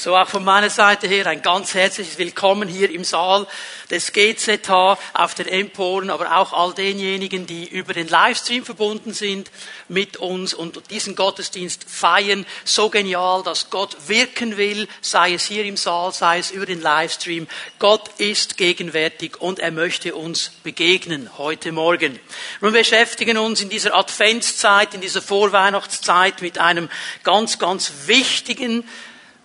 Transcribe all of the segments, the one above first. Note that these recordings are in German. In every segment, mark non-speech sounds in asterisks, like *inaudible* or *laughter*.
So auch von meiner Seite her ein ganz herzliches Willkommen hier im Saal des GZH auf den Emporen, aber auch all denjenigen, die über den Livestream verbunden sind mit uns und diesen Gottesdienst feiern. So genial, dass Gott wirken will, sei es hier im Saal, sei es über den Livestream. Gott ist gegenwärtig und er möchte uns begegnen heute Morgen. Wir beschäftigen uns in dieser Adventszeit, in dieser Vorweihnachtszeit mit einem ganz, ganz wichtigen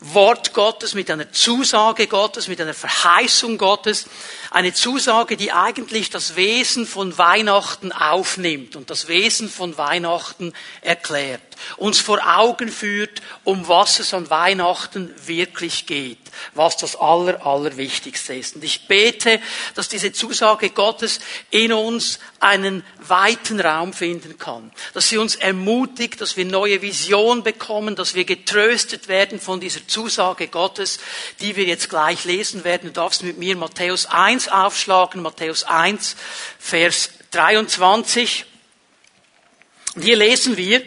Wort Gottes, mit einer Zusage Gottes, mit einer Verheißung Gottes. Eine Zusage, die eigentlich das Wesen von Weihnachten aufnimmt und das Wesen von Weihnachten erklärt. Uns vor Augen führt, um was es an Weihnachten wirklich geht. Was das Aller, Allerwichtigste ist. Und ich bete, dass diese Zusage Gottes in uns einen weiten Raum finden kann. Dass sie uns ermutigt, dass wir neue Vision bekommen, dass wir getröstet werden von dieser Zusage Gottes, die wir jetzt gleich lesen werden. Du darfst mit mir Matthäus 1 aufschlagen, Matthäus 1, Vers 23. Und hier lesen wir,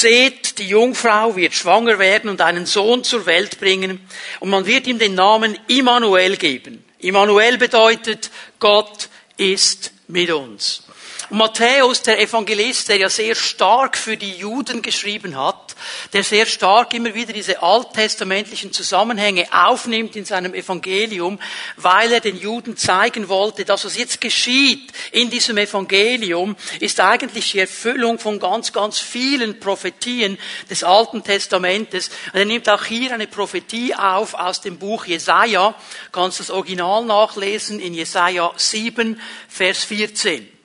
Seht, die Jungfrau wird schwanger werden und einen Sohn zur Welt bringen und man wird ihm den Namen Immanuel geben. Immanuel bedeutet, Gott ist mit uns. Matthäus, der Evangelist, der ja sehr stark für die Juden geschrieben hat, der sehr stark immer wieder diese alttestamentlichen Zusammenhänge aufnimmt in seinem Evangelium, weil er den Juden zeigen wollte, dass was jetzt geschieht in diesem Evangelium, ist eigentlich die Erfüllung von ganz, ganz vielen Prophetien des Alten Testamentes. Und er nimmt auch hier eine Prophetie auf aus dem Buch Jesaja. Du kannst das Original nachlesen in Jesaja 7, Vers 14.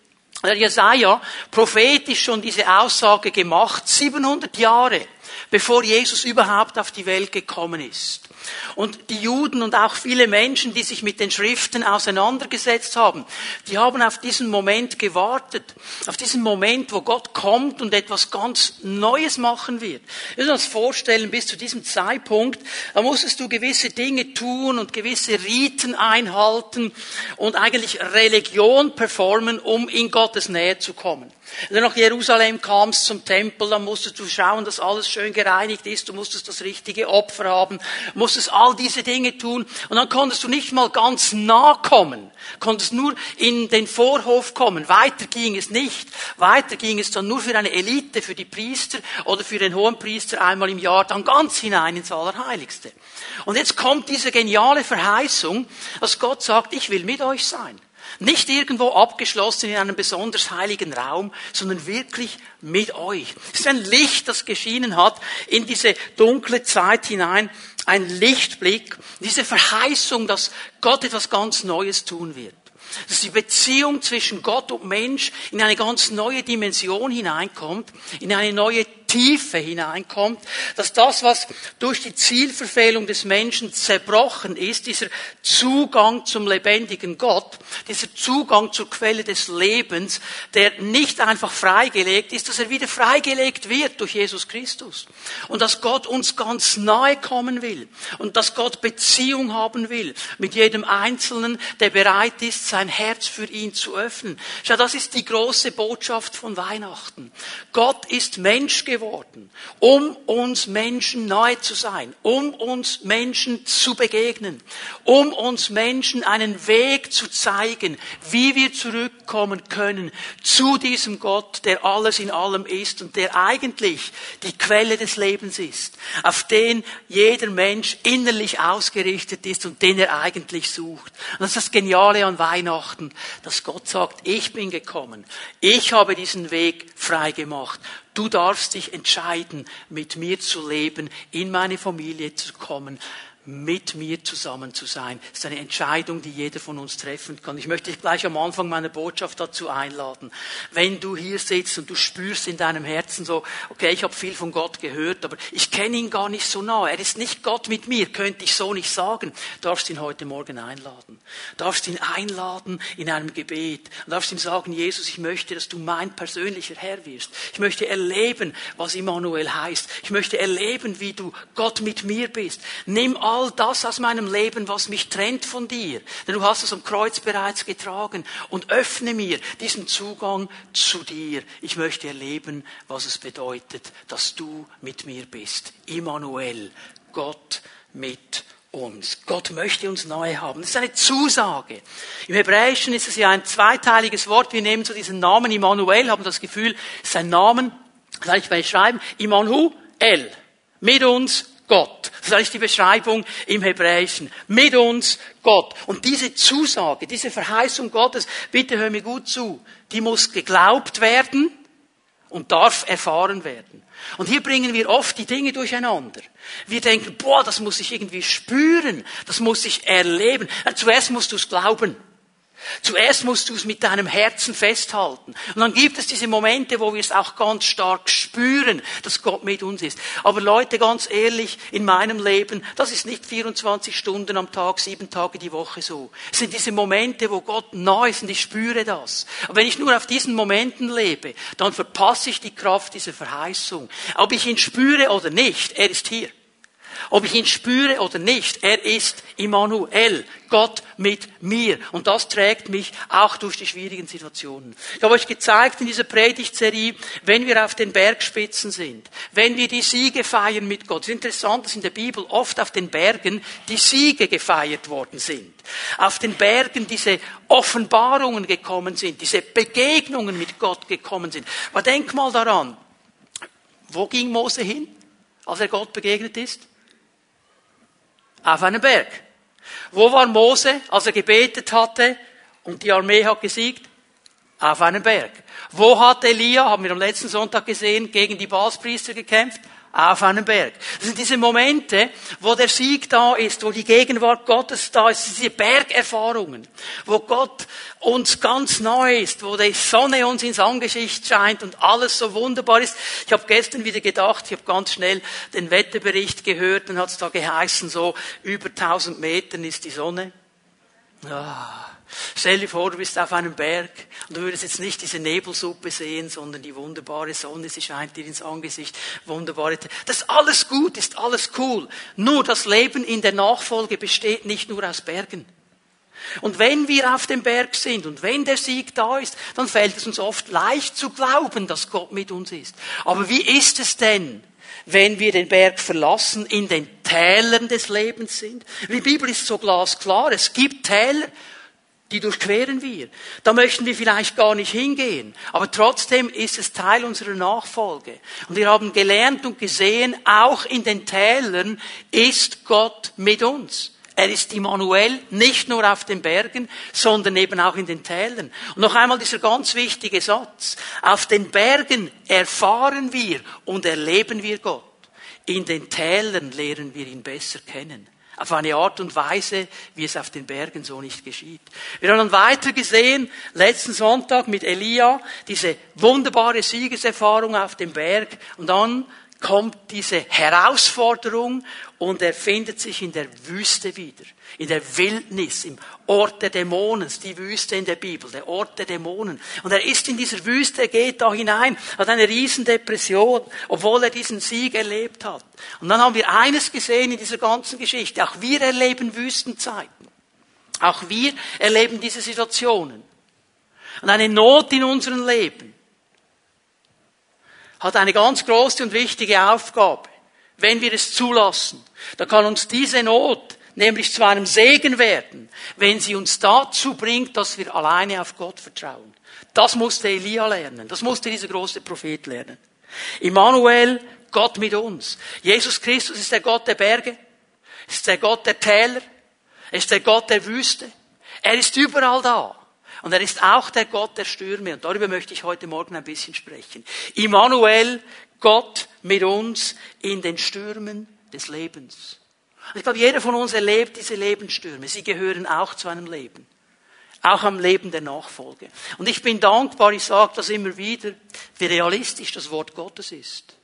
Der Jesaja prophetisch schon diese Aussage gemacht, 700 Jahre bevor Jesus überhaupt auf die Welt gekommen ist. Und die Juden und auch viele Menschen, die sich mit den Schriften auseinandergesetzt haben, die haben auf diesen Moment gewartet. Auf diesen Moment, wo Gott kommt und etwas ganz Neues machen wird. Wir müssen uns vorstellen, bis zu diesem Zeitpunkt, da musstest du gewisse Dinge tun und gewisse Riten einhalten und eigentlich Religion performen, um in Gottes Nähe zu kommen. Wenn du nach Jerusalem kamst zum Tempel, dann musstest du schauen, dass alles schön gereinigt ist, du musstest das richtige Opfer haben, musstest all diese Dinge tun und dann konntest du nicht mal ganz nah kommen, konntest nur in den Vorhof kommen. Weiter ging es nicht. Weiter ging es dann nur für eine Elite, für die Priester oder für den Hohenpriester einmal im Jahr, dann ganz hinein ins Allerheiligste. Und jetzt kommt diese geniale Verheißung, dass Gott sagt, ich will mit euch sein. Nicht irgendwo abgeschlossen in einem besonders heiligen Raum, sondern wirklich mit euch. Es ist ein Licht, das geschienen hat in diese dunkle Zeit hinein. Ein Lichtblick. Diese Verheißung, dass Gott etwas ganz Neues tun wird. Dass die Beziehung zwischen Gott und Mensch in eine ganz neue Dimension hineinkommt, in eine neue Tiefe hineinkommt, dass das, was durch die Zielverfehlung des Menschen zerbrochen ist, dieser Zugang zum lebendigen Gott, dieser Zugang zur Quelle des Lebens, der nicht einfach freigelegt ist, dass er wieder freigelegt wird durch Jesus Christus. Und dass Gott uns ganz nahe kommen will und dass Gott Beziehung haben will mit jedem Einzelnen, der bereit ist, sein Herz für ihn zu öffnen. Schau, das ist die große Botschaft von Weihnachten. Gott ist Mensch geworden geworden, um uns Menschen nahe zu sein, um uns Menschen zu begegnen, um uns Menschen einen Weg zu zeigen, wie wir zurückkommen können zu diesem Gott, der alles in allem ist und der eigentlich die Quelle des Lebens ist, auf den jeder Mensch innerlich ausgerichtet ist und den er eigentlich sucht. Und das ist das Geniale an Weihnachten, dass Gott sagt, ich bin gekommen, ich habe diesen Weg frei gemacht. Du darfst dich entscheiden, mit mir zu leben, in meine Familie zu kommen, mit mir zusammen zu sein. Das ist eine Entscheidung, die jeder von uns treffen kann. Ich möchte dich gleich am Anfang meiner Botschaft dazu einladen. Wenn du hier sitzt und du spürst in deinem Herzen so, okay, ich habe viel von Gott gehört, aber ich kenne ihn gar nicht so nah. Er ist nicht Gott mit mir, könnte ich so nicht sagen. Du darfst ihn heute Morgen einladen. Du darfst ihn einladen in einem Gebet. Du darfst ihm sagen, Jesus, ich möchte, dass du mein persönlicher Herr wirst. Ich möchte erleben, was Immanuel heißt. Ich möchte erleben, wie du Gott mit mir bist. Nimm all das aus meinem Leben, was mich trennt von dir. Denn du hast es am Kreuz bereits getragen. Und öffne mir diesen Zugang zu dir. Ich möchte erleben, was es bedeutet, dass du mit mir bist. Immanuel, Gott mit uns. Gott möchte uns neu haben. Das ist eine Zusage. Im Hebräischen ist es ja ein zweiteiliges Wort. Wir nehmen so diesen Namen Immanuel, haben das Gefühl, es ist ein Namen, soll ich mal schreiben, Immanuel. Mit uns Gott. Das ist die Beschreibung im Hebräischen. Mit uns Gott. Und diese Zusage, diese Verheißung Gottes, bitte hör mir gut zu, die muss geglaubt werden und darf erfahren werden. Und hier bringen wir oft die Dinge durcheinander. Wir denken, boah, das muss ich irgendwie spüren, das muss ich erleben. Zuerst musst du es glauben. Zuerst musst du es mit deinem Herzen festhalten. Und dann gibt es diese Momente, wo wir es auch ganz stark spüren, dass Gott mit uns ist. Aber Leute, ganz ehrlich, in meinem Leben, das ist nicht 24 Stunden am Tag, sieben Tage die Woche so. Es sind diese Momente, wo Gott nah ist und ich spüre das. Aber wenn ich nur auf diesen Momenten lebe, dann verpasse ich die Kraft dieser Verheißung. Ob ich ihn spüre oder nicht, er ist hier. Ob ich ihn spüre oder nicht, er ist Immanuel, Gott mit mir. Und das trägt mich auch durch die schwierigen Situationen. Ich habe euch gezeigt in dieser Predigtserie, wenn wir auf den Bergspitzen sind, wenn wir die Siege feiern mit Gott. Es ist interessant, dass in der Bibel oft auf den Bergen die Siege gefeiert worden sind. Auf den Bergen diese Offenbarungen gekommen sind, diese Begegnungen mit Gott gekommen sind. Aber denk mal daran, wo ging Mose hin, als er Gott begegnet ist? Auf einem Berg. Wo war Mose, als er gebetet hatte und die Armee hat gesiegt? Auf einem Berg. Wo hat Elia, haben wir am letzten Sonntag gesehen, gegen die Balspriester gekämpft? Auf einem Berg. Das sind diese Momente, wo der Sieg da ist, wo die Gegenwart Gottes da ist, diese Bergerfahrungen, wo Gott uns ganz neu ist, wo die Sonne uns ins Angesicht scheint und alles so wunderbar ist. Ich habe gestern wieder gedacht, ich habe ganz schnell den Wetterbericht gehört, dann hat es da geheißen, so über 1000 Metern ist die Sonne. Ah. Stell dir vor, du bist auf einem Berg und du würdest jetzt nicht diese Nebelsuppe sehen, sondern die wunderbare Sonne, sie scheint dir ins Angesicht, wunderbare. Das ist alles gut, ist alles cool. Nur das Leben in der Nachfolge besteht nicht nur aus Bergen. Und wenn wir auf dem Berg sind und wenn der Sieg da ist, dann fällt es uns oft leicht zu glauben, dass Gott mit uns ist. Aber wie ist es denn, wenn wir den Berg verlassen, in den Tälern des Lebens sind? Die Bibel ist so glasklar. Es gibt Täler, die durchqueren wir. Da möchten wir vielleicht gar nicht hingehen. Aber trotzdem ist es Teil unserer Nachfolge. Und wir haben gelernt und gesehen, auch in den Tälern ist Gott mit uns. Er ist Immanuel, nicht nur auf den Bergen, sondern eben auch in den Tälern. Und noch einmal dieser ganz wichtige Satz. Auf den Bergen erfahren wir und erleben wir Gott. In den Tälern lernen wir ihn besser kennen auf eine Art und Weise, wie es auf den Bergen so nicht geschieht. Wir haben dann weiter gesehen, letzten Sonntag mit Elia, diese wunderbare Siegeserfahrung auf dem Berg und dann kommt diese Herausforderung und er findet sich in der Wüste wieder, in der Wildnis, im Ort der Dämonen, die Wüste in der Bibel, der Ort der Dämonen. Und er ist in dieser Wüste, er geht da hinein, hat eine Riesendepression, obwohl er diesen Sieg erlebt hat. Und dann haben wir eines gesehen in dieser ganzen Geschichte, auch wir erleben Wüstenzeiten. Auch wir erleben diese Situationen. Und eine Not in unserem Leben hat eine ganz große und wichtige Aufgabe, wenn wir es zulassen. Da kann uns diese Not nämlich zu einem Segen werden, wenn sie uns dazu bringt, dass wir alleine auf Gott vertrauen. Das musste Elia lernen. Das musste dieser große Prophet lernen. Immanuel, Gott mit uns. Jesus Christus ist der Gott der Berge, ist der Gott der Täler, ist der Gott der Wüste. Er ist überall da. Und er ist auch der Gott der Stürme. Und darüber möchte ich heute Morgen ein bisschen sprechen. Immanuel, Gott mit uns in den Stürmen des Lebens. Ich glaube, jeder von uns erlebt diese Lebensstürme. Sie gehören auch zu einem Leben. Auch am Leben der Nachfolge. Und ich bin dankbar, ich sage das immer wieder, wie realistisch das Wort Gottes ist.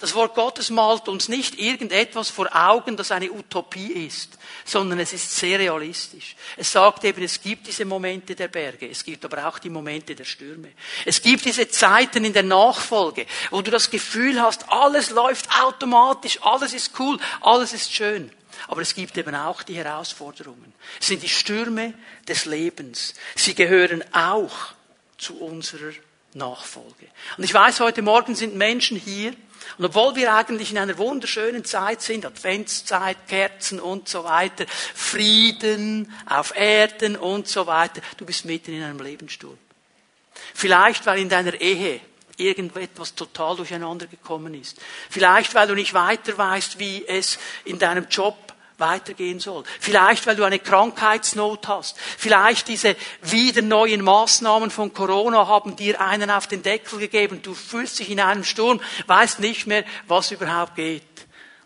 Das Wort Gottes malt uns nicht irgendetwas vor Augen, das eine Utopie ist, sondern es ist sehr realistisch. Es sagt eben, es gibt diese Momente der Berge, es gibt aber auch die Momente der Stürme. Es gibt diese Zeiten in der Nachfolge, wo du das Gefühl hast, alles läuft automatisch, alles ist cool, alles ist schön. Aber es gibt eben auch die Herausforderungen. Es sind die Stürme des Lebens. Sie gehören auch zu unserer Nachfolge. Und ich weiß, heute Morgen sind Menschen hier, Und obwohl wir eigentlich in einer wunderschönen Zeit sind, Adventszeit, Kerzen und so weiter, Frieden auf Erden und so weiter, du bist mitten in einem Lebenssturm. Vielleicht, weil in deiner Ehe irgendetwas total durcheinander gekommen ist. Vielleicht, weil du nicht weiter weißt, wie es in deinem Job weitergehen soll. Vielleicht, weil du eine Krankheitsnot hast. Vielleicht diese wieder neuen Maßnahmen von Corona haben dir einen auf den Deckel gegeben. Du fühlst dich in einem Sturm, weißt nicht mehr, was überhaupt geht.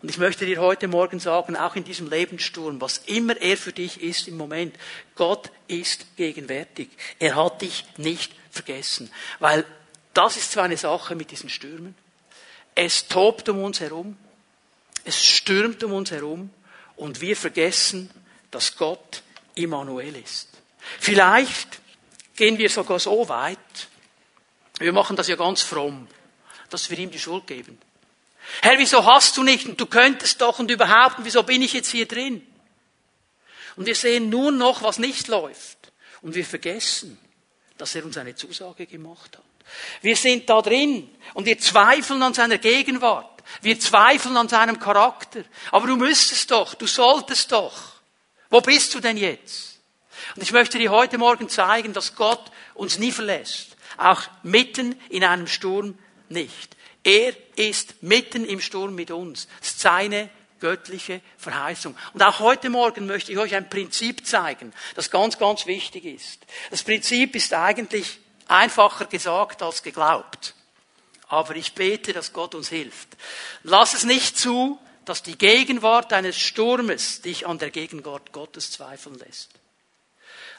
Und ich möchte dir heute Morgen sagen, auch in diesem Lebenssturm, was immer er für dich ist im Moment, Gott ist gegenwärtig. Er hat dich nicht vergessen. Weil das ist zwar eine Sache mit diesen Stürmen. Es tobt um uns herum. Es stürmt um uns herum. Und wir vergessen, dass Gott Immanuel ist. Vielleicht gehen wir sogar so weit, wir machen das ja ganz fromm, dass wir ihm die Schuld geben. Herr, wieso hast du nicht und du könntest doch und überhaupt und wieso bin ich jetzt hier drin? Und wir sehen nur noch, was nicht läuft. Und wir vergessen, dass er uns eine Zusage gemacht hat. Wir sind da drin und wir zweifeln an seiner Gegenwart. Wir zweifeln an seinem Charakter. Aber du müsstest doch, du solltest doch. Wo bist du denn jetzt? Und ich möchte dir heute Morgen zeigen, dass Gott uns nie verlässt. Auch mitten in einem Sturm nicht. Er ist mitten im Sturm mit uns. Das ist seine göttliche Verheißung. Und auch heute Morgen möchte ich euch ein Prinzip zeigen, das ganz, ganz wichtig ist. Das Prinzip ist eigentlich einfacher gesagt als geglaubt. Aber ich bete, dass Gott uns hilft. Lass es nicht zu, dass die Gegenwart eines Sturmes dich an der Gegenwart Gottes zweifeln lässt.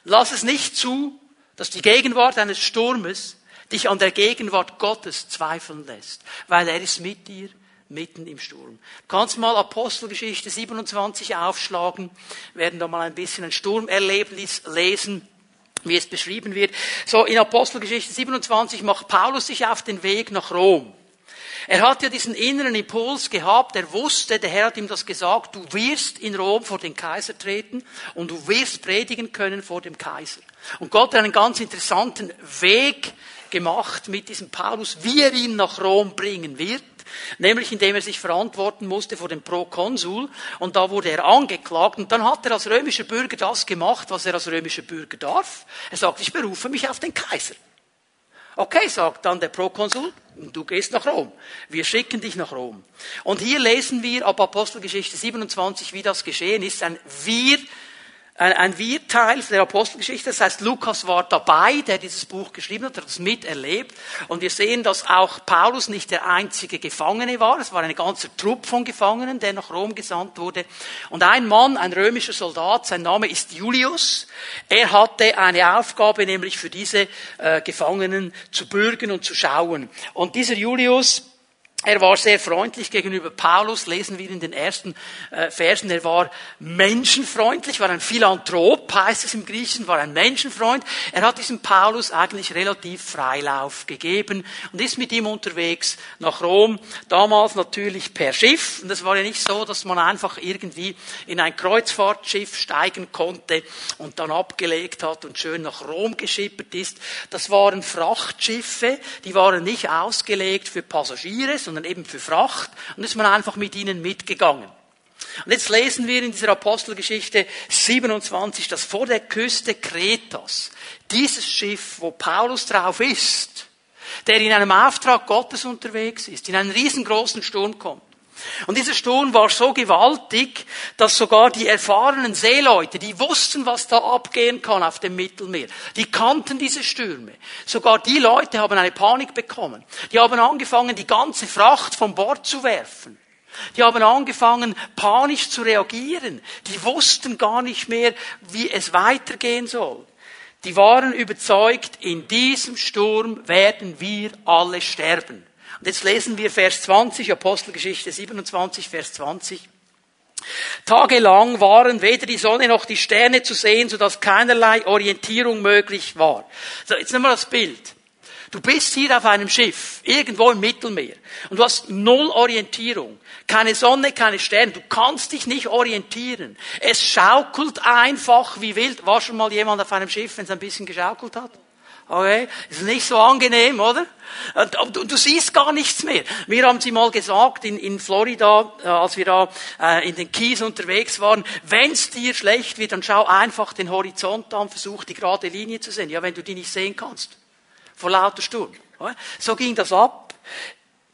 Lass es nicht zu, dass die Gegenwart eines Sturmes dich an der Gegenwart Gottes zweifeln lässt, weil er ist mit dir mitten im Sturm. Du kannst mal Apostelgeschichte 27 aufschlagen, werden da mal ein bisschen ein Sturmerlebnis lesen wie es beschrieben wird. So in Apostelgeschichte 27 macht Paulus sich auf den Weg nach Rom. Er hat ja diesen inneren Impuls gehabt, er wusste, der Herr hat ihm das gesagt, du wirst in Rom vor den Kaiser treten und du wirst predigen können vor dem Kaiser. Und Gott hat einen ganz interessanten Weg gemacht mit diesem Paulus, wie er ihn nach Rom bringen wird nämlich indem er sich verantworten musste vor dem Prokonsul und da wurde er angeklagt und dann hat er als römischer Bürger das gemacht, was er als römischer Bürger darf. Er sagt, ich berufe mich auf den Kaiser. Okay, sagt dann der Prokonsul, du gehst nach Rom. Wir schicken dich nach Rom. Und hier lesen wir ab Apostelgeschichte 27, wie das geschehen ist, ein Wir ein Wir-Teil der Apostelgeschichte. Das heißt, Lukas war dabei, der dieses Buch geschrieben hat, hat es miterlebt. Und wir sehen, dass auch Paulus nicht der einzige Gefangene war. Es war ein ganzer Trupp von Gefangenen, der nach Rom gesandt wurde. Und ein Mann, ein römischer Soldat, sein Name ist Julius. Er hatte eine Aufgabe, nämlich für diese äh, Gefangenen zu bürgen und zu schauen. Und dieser Julius, er war sehr freundlich gegenüber Paulus, lesen wir in den ersten äh, Versen. Er war menschenfreundlich, war ein Philanthrop, heißt es im Griechischen, war ein Menschenfreund. Er hat diesem Paulus eigentlich relativ Freilauf gegeben und ist mit ihm unterwegs nach Rom. Damals natürlich per Schiff. Und es war ja nicht so, dass man einfach irgendwie in ein Kreuzfahrtschiff steigen konnte und dann abgelegt hat und schön nach Rom geschippert ist. Das waren Frachtschiffe, die waren nicht ausgelegt für Passagiere, sondern eben für Fracht und ist man einfach mit ihnen mitgegangen. Und jetzt lesen wir in dieser Apostelgeschichte 27, dass vor der Küste Kretas dieses Schiff, wo Paulus drauf ist, der in einem Auftrag Gottes unterwegs ist, in einen riesengroßen Sturm kommt. Und dieser Sturm war so gewaltig, dass sogar die erfahrenen Seeleute, die wussten, was da abgehen kann auf dem Mittelmeer, die kannten diese Stürme. Sogar die Leute haben eine Panik bekommen. Die haben angefangen, die ganze Fracht vom Bord zu werfen. Die haben angefangen, panisch zu reagieren. Die wussten gar nicht mehr, wie es weitergehen soll. Die waren überzeugt, in diesem Sturm werden wir alle sterben. Und jetzt lesen wir Vers 20, Apostelgeschichte 27, Vers 20. Tagelang waren weder die Sonne noch die Sterne zu sehen, sodass keinerlei Orientierung möglich war. So, jetzt nehmen wir das Bild. Du bist hier auf einem Schiff, irgendwo im Mittelmeer, und du hast null Orientierung. Keine Sonne, keine Sterne. Du kannst dich nicht orientieren. Es schaukelt einfach wie wild. War schon mal jemand auf einem Schiff, wenn es ein bisschen geschaukelt hat? Okay? Ist nicht so angenehm, oder? Du, du siehst gar nichts mehr. Mir haben sie mal gesagt, in, in Florida, äh, als wir da äh, in den Keys unterwegs waren, wenn's dir schlecht wird, dann schau einfach den Horizont an, versuch die gerade Linie zu sehen. Ja, wenn du die nicht sehen kannst. Vor lauter Sturm. So ging das ab.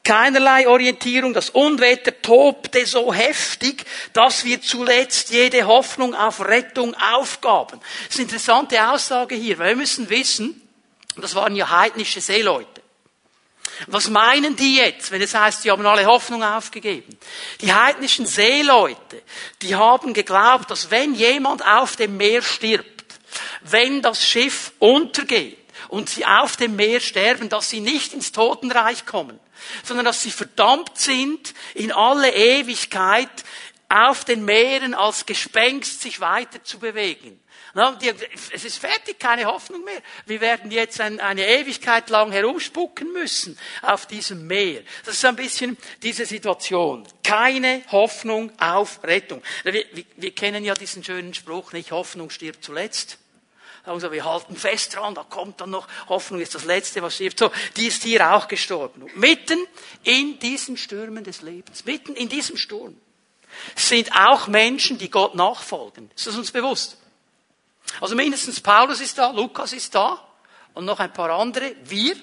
Keinerlei Orientierung, das Unwetter tobte so heftig, dass wir zuletzt jede Hoffnung auf Rettung aufgaben. Das ist eine interessante Aussage hier, weil wir müssen wissen, das waren ja heidnische Seeleute. Was meinen die jetzt, wenn es heißt, sie haben alle Hoffnung aufgegeben? Die heidnischen Seeleute, die haben geglaubt, dass wenn jemand auf dem Meer stirbt, wenn das Schiff untergeht und sie auf dem Meer sterben, dass sie nicht ins Totenreich kommen, sondern dass sie verdammt sind, in alle Ewigkeit auf den Meeren als Gespenst sich weiter zu bewegen. Es ist fertig, keine Hoffnung mehr. Wir werden jetzt eine Ewigkeit lang herumspucken müssen auf diesem Meer. Das ist ein bisschen diese Situation. Keine Hoffnung auf Rettung. Wir, wir, wir kennen ja diesen schönen Spruch, nicht Hoffnung stirbt zuletzt. Also wir halten fest dran, da kommt dann noch, Hoffnung ist das Letzte, was stirbt. So, die ist hier auch gestorben. Und mitten in diesen Stürmen des Lebens, mitten in diesem Sturm, sind auch Menschen, die Gott nachfolgen. Ist das uns bewusst? Also mindestens Paulus ist da, Lukas ist da und noch ein paar andere, wir,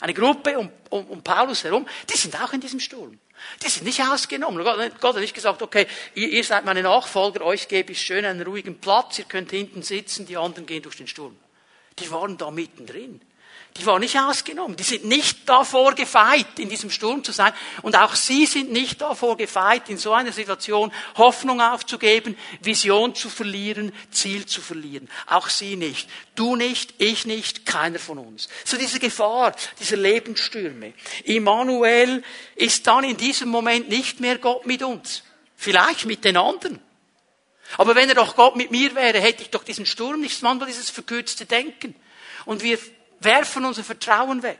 eine Gruppe um, um, um Paulus herum, die sind auch in diesem Sturm. Die sind nicht ausgenommen. Gott, hat nicht gesagt, okay, ihr, ihr seid meine Nachfolger, euch gebe ich schön einen ruhigen Platz, ihr könnt hinten sitzen, die anderen gehen durch den Sturm. Die waren da mittendrin. Die waren nicht ausgenommen. Die sind nicht davor gefeit, in diesem Sturm zu sein. Und auch sie sind nicht davor gefeit, in so einer Situation Hoffnung aufzugeben, Vision zu verlieren, Ziel zu verlieren. Auch sie nicht. Du nicht, ich nicht, keiner von uns. So diese Gefahr, diese Lebensstürme. Immanuel ist dann in diesem Moment nicht mehr Gott mit uns. Vielleicht mit den anderen. Aber wenn er doch Gott mit mir wäre, hätte ich doch diesen Sturm nicht, manchmal dieses verkürzte Denken. Und wir werfen unser Vertrauen weg.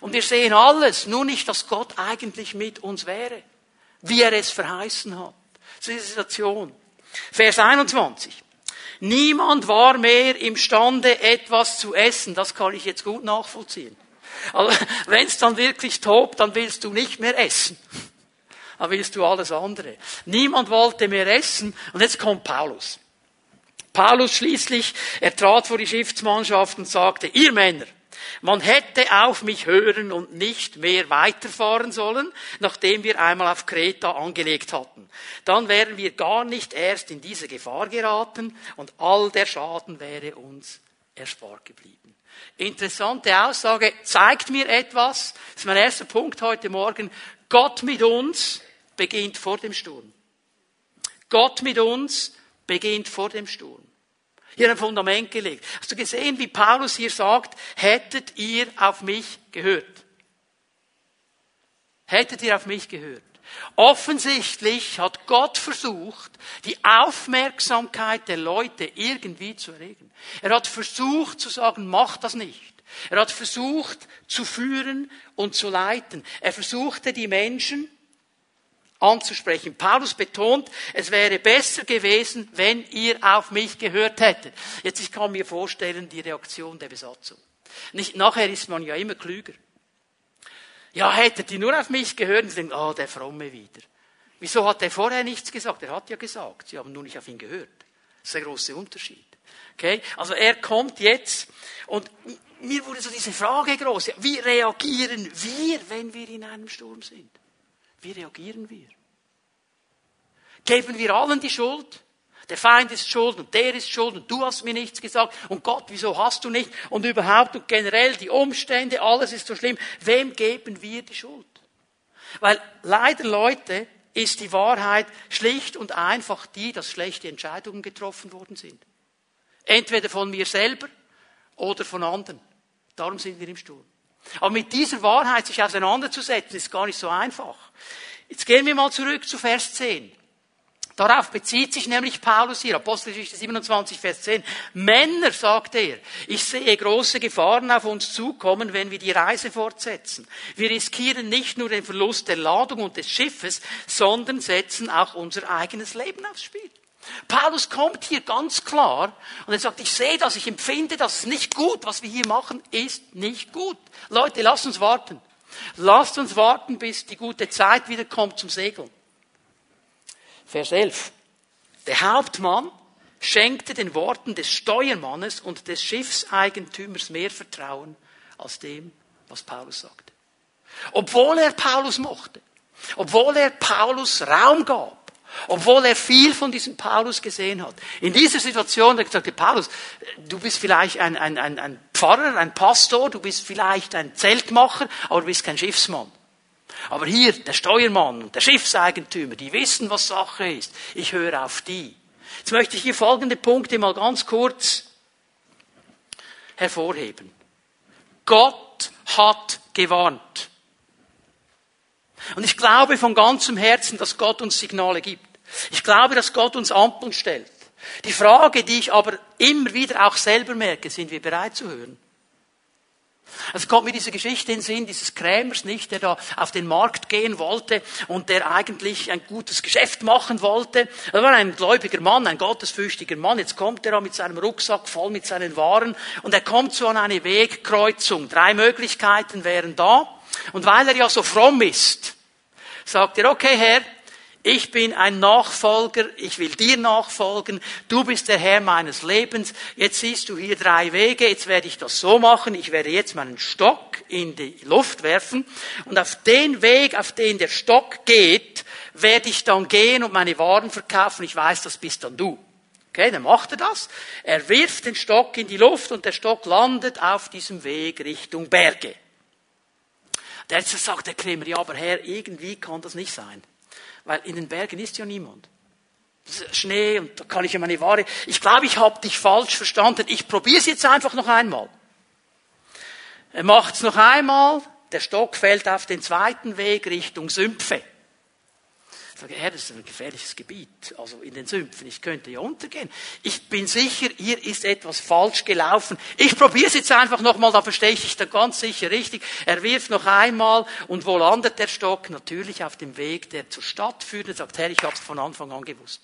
Und wir sehen alles, nur nicht, dass Gott eigentlich mit uns wäre, wie er es verheißen hat. Das ist die Situation. Vers 21. Niemand war mehr imstande, etwas zu essen. Das kann ich jetzt gut nachvollziehen. Also, *laughs* wenn es dann wirklich tobt, dann willst du nicht mehr essen. *laughs* Dann willst du alles andere. Niemand wollte mehr essen. Und jetzt kommt Paulus. Paulus schließlich, er trat vor die Schiffsmannschaft und sagte, ihr Männer, man hätte auf mich hören und nicht mehr weiterfahren sollen, nachdem wir einmal auf Kreta angelegt hatten. Dann wären wir gar nicht erst in diese Gefahr geraten und all der Schaden wäre uns erspart geblieben. Interessante Aussage, zeigt mir etwas. Das ist mein erster Punkt heute Morgen. Gott mit uns beginnt vor dem Sturm. Gott mit uns beginnt vor dem Sturm. Hier ein Fundament gelegt. Hast du gesehen, wie Paulus hier sagt, hättet ihr auf mich gehört? Hättet ihr auf mich gehört? Offensichtlich hat Gott versucht, die Aufmerksamkeit der Leute irgendwie zu erregen. Er hat versucht zu sagen, mach das nicht. Er hat versucht zu führen und zu leiten. Er versuchte die Menschen anzusprechen. Paulus betont, es wäre besser gewesen, wenn ihr auf mich gehört hättet. Jetzt, ich kann mir vorstellen, die Reaktion der Besatzung. Nicht, nachher ist man ja immer klüger. Ja, hättet ihr nur auf mich gehört, und sie denken, oh, der Fromme wieder. Wieso hat er vorher nichts gesagt? Er hat ja gesagt, sie haben nur nicht auf ihn gehört. Das ist der große Unterschied. Okay? Also er kommt jetzt und mir wurde so diese Frage groß. Wie reagieren wir, wenn wir in einem Sturm sind? Wie reagieren wir? Geben wir allen die Schuld? Der Feind ist schuld und der ist schuld und du hast mir nichts gesagt und Gott, wieso hast du nicht? Und überhaupt und generell die Umstände, alles ist so schlimm. Wem geben wir die Schuld? Weil leider Leute ist die Wahrheit schlicht und einfach die, dass schlechte Entscheidungen getroffen worden sind. Entweder von mir selber oder von anderen. Darum sind wir im Sturm. Aber mit dieser Wahrheit sich auseinanderzusetzen, ist gar nicht so einfach. Jetzt gehen wir mal zurück zu Vers 10. Darauf bezieht sich nämlich Paulus hier, Apostelgeschichte 27, Vers 10. Männer, sagt er, ich sehe große Gefahren auf uns zukommen, wenn wir die Reise fortsetzen. Wir riskieren nicht nur den Verlust der Ladung und des Schiffes, sondern setzen auch unser eigenes Leben aufs Spiel. Paulus kommt hier ganz klar und er sagt, ich sehe das, ich empfinde das, ist nicht gut, was wir hier machen, ist nicht gut. Leute, lasst uns warten. Lasst uns warten, bis die gute Zeit wieder kommt zum Segeln. Vers 11. Der Hauptmann schenkte den Worten des Steuermannes und des Schiffseigentümers mehr Vertrauen als dem, was Paulus sagte. Obwohl er Paulus mochte, obwohl er Paulus Raum gab, obwohl er viel von diesem Paulus gesehen hat. In dieser Situation er gesagt, Paulus, du bist vielleicht ein, ein, ein, ein Pfarrer, ein Pastor, du bist vielleicht ein Zeltmacher, aber du bist kein Schiffsmann. Aber hier, der Steuermann und der Schiffseigentümer, die wissen, was Sache ist. Ich höre auf die. Jetzt möchte ich hier folgende Punkte mal ganz kurz hervorheben. Gott hat gewarnt. Und ich glaube von ganzem Herzen, dass Gott uns Signale gibt. Ich glaube, dass Gott uns Ampeln stellt. Die Frage, die ich aber immer wieder auch selber merke, sind wir bereit zu hören? Es kommt mir diese Geschichte in den Sinn, dieses Krämers nicht, der da auf den Markt gehen wollte und der eigentlich ein gutes Geschäft machen wollte. Er war ein gläubiger Mann, ein gottesfürchtiger Mann. Jetzt kommt er da mit seinem Rucksack voll mit seinen Waren und er kommt so an eine Wegkreuzung. Drei Möglichkeiten wären da. Und weil er ja so fromm ist, sagt er, okay Herr, ich bin ein Nachfolger, ich will dir nachfolgen, du bist der Herr meines Lebens, jetzt siehst du hier drei Wege, jetzt werde ich das so machen, ich werde jetzt meinen Stock in die Luft werfen und auf den Weg, auf den der Stock geht, werde ich dann gehen und meine Waren verkaufen, ich weiß, das bist dann du. Okay, dann macht er das. Er wirft den Stock in die Luft und der Stock landet auf diesem Weg Richtung Berge. Der sagt der Krämer, ja, aber Herr, irgendwie kann das nicht sein. Weil in den Bergen ist ja niemand. Schnee und da kann ich ja meine Ware. Ich glaube, ich habe dich falsch verstanden. Ich probiere es jetzt einfach noch einmal. Er macht es noch einmal. Der Stock fällt auf den zweiten Weg Richtung Sümpfe. Sage, Herr, das ist ein gefährliches Gebiet, also in den Sümpfen, ich könnte ja untergehen. Ich bin sicher, hier ist etwas falsch gelaufen. Ich probiere es jetzt einfach nochmal, da verstehe ich dich da ganz sicher richtig. Er wirft noch einmal und wo landet der Stock? Natürlich auf dem Weg, der zur Stadt führt. Er sagt, Herr, ich habe es von Anfang an gewusst.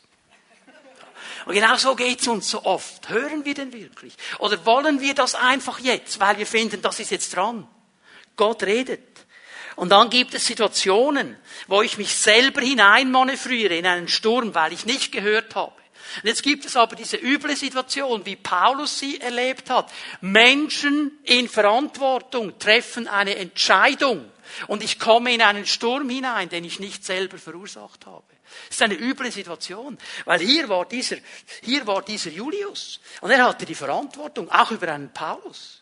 Und genau so geht's uns so oft. Hören wir denn wirklich? Oder wollen wir das einfach jetzt, weil wir finden, das ist jetzt dran? Gott redet. Und dann gibt es Situationen, wo ich mich selber hineinmanövriere in einen Sturm, weil ich nicht gehört habe. Und jetzt gibt es aber diese üble Situation, wie Paulus sie erlebt hat. Menschen in Verantwortung treffen eine Entscheidung und ich komme in einen Sturm hinein, den ich nicht selber verursacht habe. Das ist eine üble Situation, weil hier war dieser, hier war dieser Julius und er hatte die Verantwortung, auch über einen Paulus.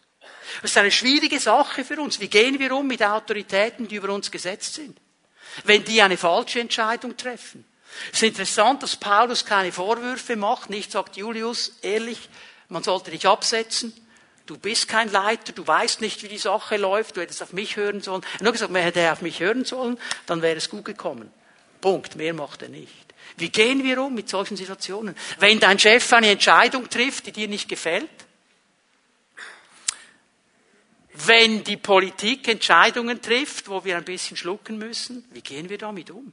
Das ist eine schwierige Sache für uns. Wie gehen wir um mit Autoritäten, die über uns gesetzt sind? Wenn die eine falsche Entscheidung treffen. Es ist interessant, dass Paulus keine Vorwürfe macht, nicht sagt Julius, ehrlich, man sollte dich absetzen. Du bist kein Leiter, du weißt nicht, wie die Sache läuft, du hättest auf mich hören sollen. Er hat nur gesagt, man hätte auf mich hören sollen, dann wäre es gut gekommen. Punkt, mehr macht er nicht. Wie gehen wir um mit solchen Situationen? Wenn dein Chef eine Entscheidung trifft, die dir nicht gefällt, wenn die Politik Entscheidungen trifft, wo wir ein bisschen schlucken müssen, wie gehen wir damit um?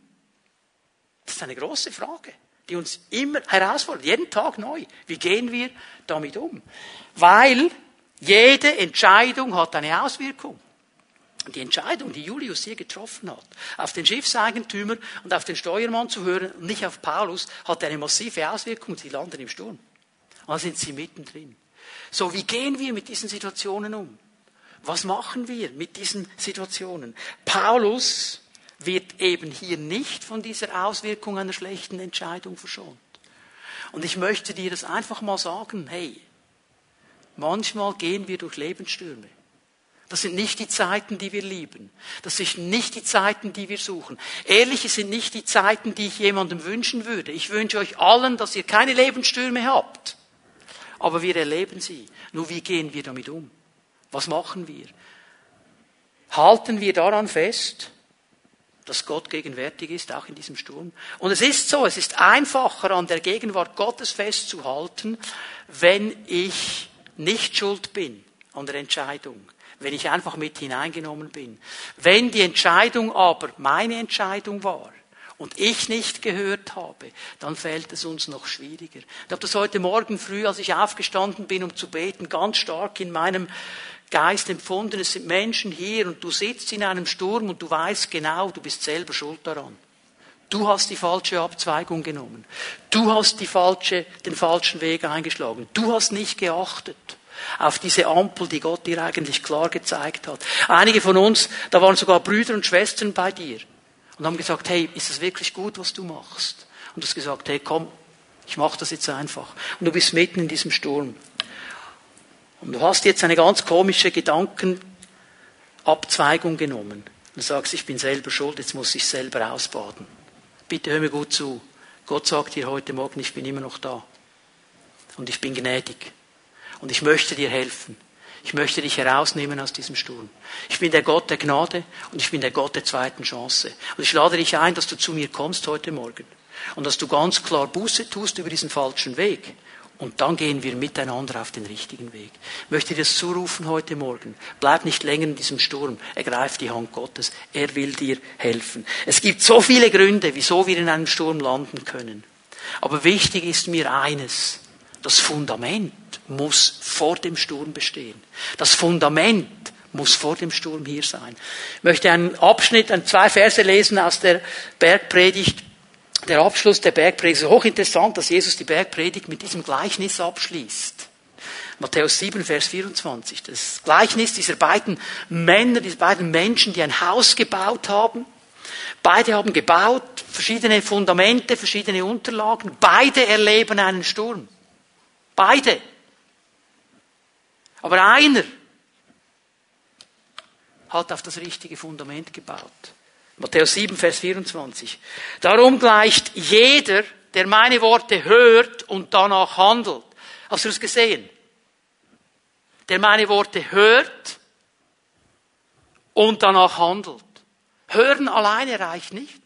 Das ist eine große Frage, die uns immer herausfordert, jeden Tag neu. Wie gehen wir damit um? Weil jede Entscheidung hat eine Auswirkung. Die Entscheidung, die Julius hier getroffen hat, auf den Schiffseigentümer und auf den Steuermann zu hören und nicht auf Paulus, hat eine massive Auswirkung. Sie landen im Sturm. Und dann sind sie mittendrin. So, wie gehen wir mit diesen Situationen um? Was machen wir mit diesen Situationen? Paulus wird eben hier nicht von dieser Auswirkung einer schlechten Entscheidung verschont. Und ich möchte dir das einfach mal sagen, hey, manchmal gehen wir durch Lebensstürme. Das sind nicht die Zeiten, die wir lieben. Das sind nicht die Zeiten, die wir suchen. Ehrlich, es sind nicht die Zeiten, die ich jemandem wünschen würde. Ich wünsche euch allen, dass ihr keine Lebensstürme habt. Aber wir erleben sie. Nur wie gehen wir damit um? Was machen wir? Halten wir daran fest, dass Gott gegenwärtig ist, auch in diesem Sturm. Und es ist so, es ist einfacher, an der Gegenwart Gottes festzuhalten, wenn ich nicht schuld bin an der Entscheidung, wenn ich einfach mit hineingenommen bin. Wenn die Entscheidung aber meine Entscheidung war und ich nicht gehört habe, dann fällt es uns noch schwieriger. Ich habe das heute Morgen früh, als ich aufgestanden bin, um zu beten, ganz stark in meinem Geist empfunden. Es sind Menschen hier und du sitzt in einem Sturm und du weißt genau, du bist selber schuld daran. Du hast die falsche Abzweigung genommen. Du hast die falsche, den falschen Weg eingeschlagen. Du hast nicht geachtet auf diese Ampel, die Gott dir eigentlich klar gezeigt hat. Einige von uns, da waren sogar Brüder und Schwestern bei dir und haben gesagt, hey, ist das wirklich gut, was du machst? Und du hast gesagt, hey, komm, ich mache das jetzt einfach. Und du bist mitten in diesem Sturm. Und du hast jetzt eine ganz komische Gedankenabzweigung genommen. Du sagst, ich bin selber schuld, jetzt muss ich selber ausbaden. Bitte hör mir gut zu. Gott sagt dir heute Morgen, ich bin immer noch da. Und ich bin gnädig. Und ich möchte dir helfen. Ich möchte dich herausnehmen aus diesem Sturm. Ich bin der Gott der Gnade und ich bin der Gott der zweiten Chance. Und ich lade dich ein, dass du zu mir kommst heute Morgen. Und dass du ganz klar Buße tust über diesen falschen Weg. Und dann gehen wir miteinander auf den richtigen Weg. Ich möchte dir das zurufen heute Morgen. Bleib nicht länger in diesem Sturm. Ergreif die Hand Gottes. Er will dir helfen. Es gibt so viele Gründe, wieso wir in einem Sturm landen können. Aber wichtig ist mir eines. Das Fundament muss vor dem Sturm bestehen. Das Fundament muss vor dem Sturm hier sein. Ich möchte einen Abschnitt, ein zwei Verse lesen aus der Bergpredigt. Der Abschluss der Bergpredigt. Es ist hochinteressant, dass Jesus die Bergpredigt mit diesem Gleichnis abschließt. Matthäus 7, Vers 24. Das Gleichnis dieser beiden Männer, dieser beiden Menschen, die ein Haus gebaut haben. Beide haben gebaut, verschiedene Fundamente, verschiedene Unterlagen. Beide erleben einen Sturm. Beide. Aber einer hat auf das richtige Fundament gebaut. Matthäus 7, Vers 24. Darum gleicht jeder, der meine Worte hört und danach handelt. Hast du es gesehen? Der meine Worte hört und danach handelt. Hören alleine reicht nicht.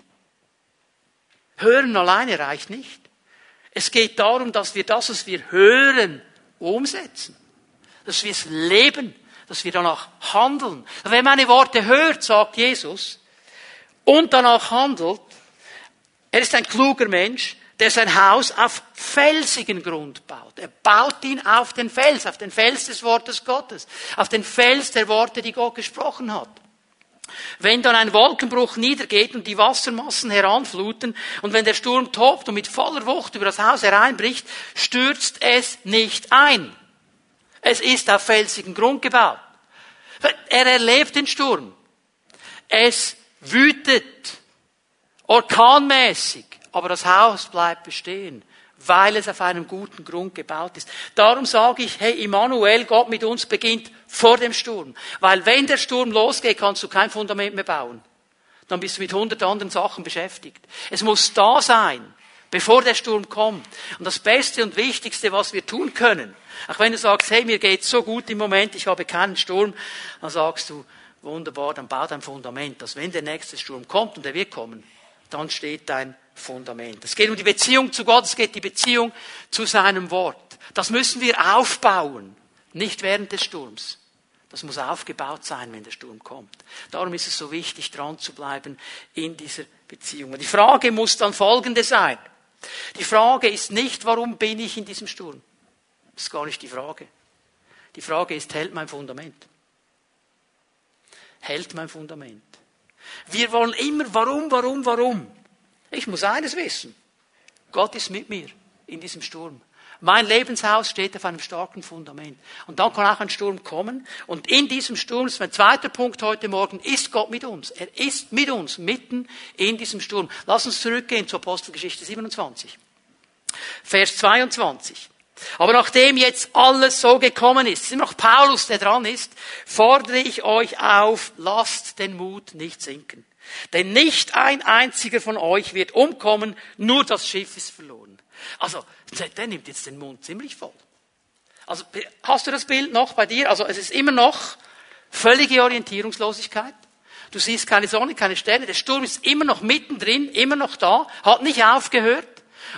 Hören alleine reicht nicht. Es geht darum, dass wir das, was wir hören, umsetzen. Dass wir es leben, dass wir danach handeln. Wenn meine Worte hört, sagt Jesus, und danach handelt, er ist ein kluger Mensch, der sein Haus auf felsigen Grund baut. Er baut ihn auf den Fels, auf den Fels des Wortes Gottes, auf den Fels der Worte, die Gott gesprochen hat. Wenn dann ein Wolkenbruch niedergeht und die Wassermassen heranfluten und wenn der Sturm tobt und mit voller Wucht über das Haus hereinbricht, stürzt es nicht ein. Es ist auf felsigen Grund gebaut. Er erlebt den Sturm. Es wütet orkanmäßig, aber das Haus bleibt bestehen weil es auf einem guten Grund gebaut ist. Darum sage ich, hey Immanuel, Gott mit uns beginnt vor dem Sturm. Weil wenn der Sturm losgeht, kannst du kein Fundament mehr bauen. Dann bist du mit hundert anderen Sachen beschäftigt. Es muss da sein, bevor der Sturm kommt. Und das Beste und Wichtigste, was wir tun können, auch wenn du sagst, hey, mir geht's so gut im Moment, ich habe keinen Sturm, dann sagst du, wunderbar, dann bau dein Fundament, dass wenn der nächste Sturm kommt, und er wird kommen, dann steht dein Fundament. Es geht um die Beziehung zu Gott, es geht um die Beziehung zu seinem Wort. Das müssen wir aufbauen, nicht während des Sturms. Das muss aufgebaut sein, wenn der Sturm kommt. Darum ist es so wichtig, dran zu bleiben in dieser Beziehung. Und die Frage muss dann folgende sein. Die Frage ist nicht, warum bin ich in diesem Sturm? Das ist gar nicht die Frage. Die Frage ist, hält mein Fundament? Hält mein Fundament? Wir wollen immer, warum, warum, warum? Ich muss eines wissen. Gott ist mit mir in diesem Sturm. Mein Lebenshaus steht auf einem starken Fundament. Und dann kann auch ein Sturm kommen. Und in diesem Sturm, das ist mein zweiter Punkt heute Morgen, ist Gott mit uns. Er ist mit uns, mitten in diesem Sturm. Lass uns zurückgehen zur Apostelgeschichte 27. Vers 22. Aber nachdem jetzt alles so gekommen ist, immer noch Paulus, der dran ist, fordere ich euch auf, lasst den Mut nicht sinken. Denn nicht ein einziger von euch wird umkommen, nur das Schiff ist verloren. Also, der nimmt jetzt den Mund ziemlich voll. Also, hast du das Bild noch bei dir? Also, es ist immer noch völlige Orientierungslosigkeit. Du siehst keine Sonne, keine Sterne. Der Sturm ist immer noch mittendrin, immer noch da, hat nicht aufgehört.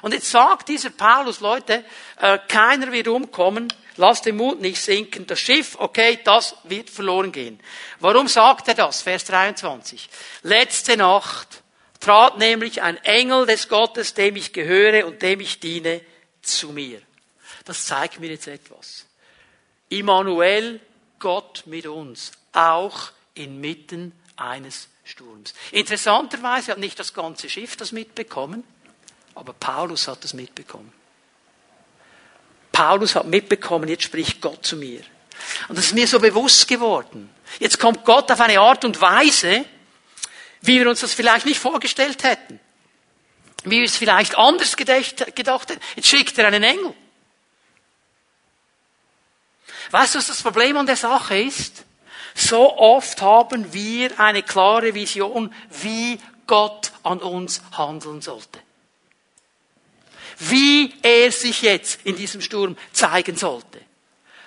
Und jetzt sagt dieser Paulus, Leute, äh, keiner wird umkommen, Lass den Mut nicht sinken. Das Schiff, okay, das wird verloren gehen. Warum sagt er das? Vers 23. Letzte Nacht, trat nämlich ein Engel des Gottes, dem ich gehöre und dem ich diene, zu mir. Das zeigt mir jetzt etwas. Immanuel, Gott mit uns, auch inmitten eines Sturms. Interessanterweise hat nicht das ganze Schiff das mitbekommen, aber Paulus hat das mitbekommen. Paulus hat mitbekommen, jetzt spricht Gott zu mir. Und das ist mir so bewusst geworden. Jetzt kommt Gott auf eine Art und Weise, wie wir uns das vielleicht nicht vorgestellt hätten. Wie wir es vielleicht anders gedacht, gedacht hätten. Jetzt schickt er einen Engel. Weißt du, was das Problem an der Sache ist? So oft haben wir eine klare Vision, wie Gott an uns handeln sollte. Wie er sich jetzt in diesem Sturm zeigen sollte.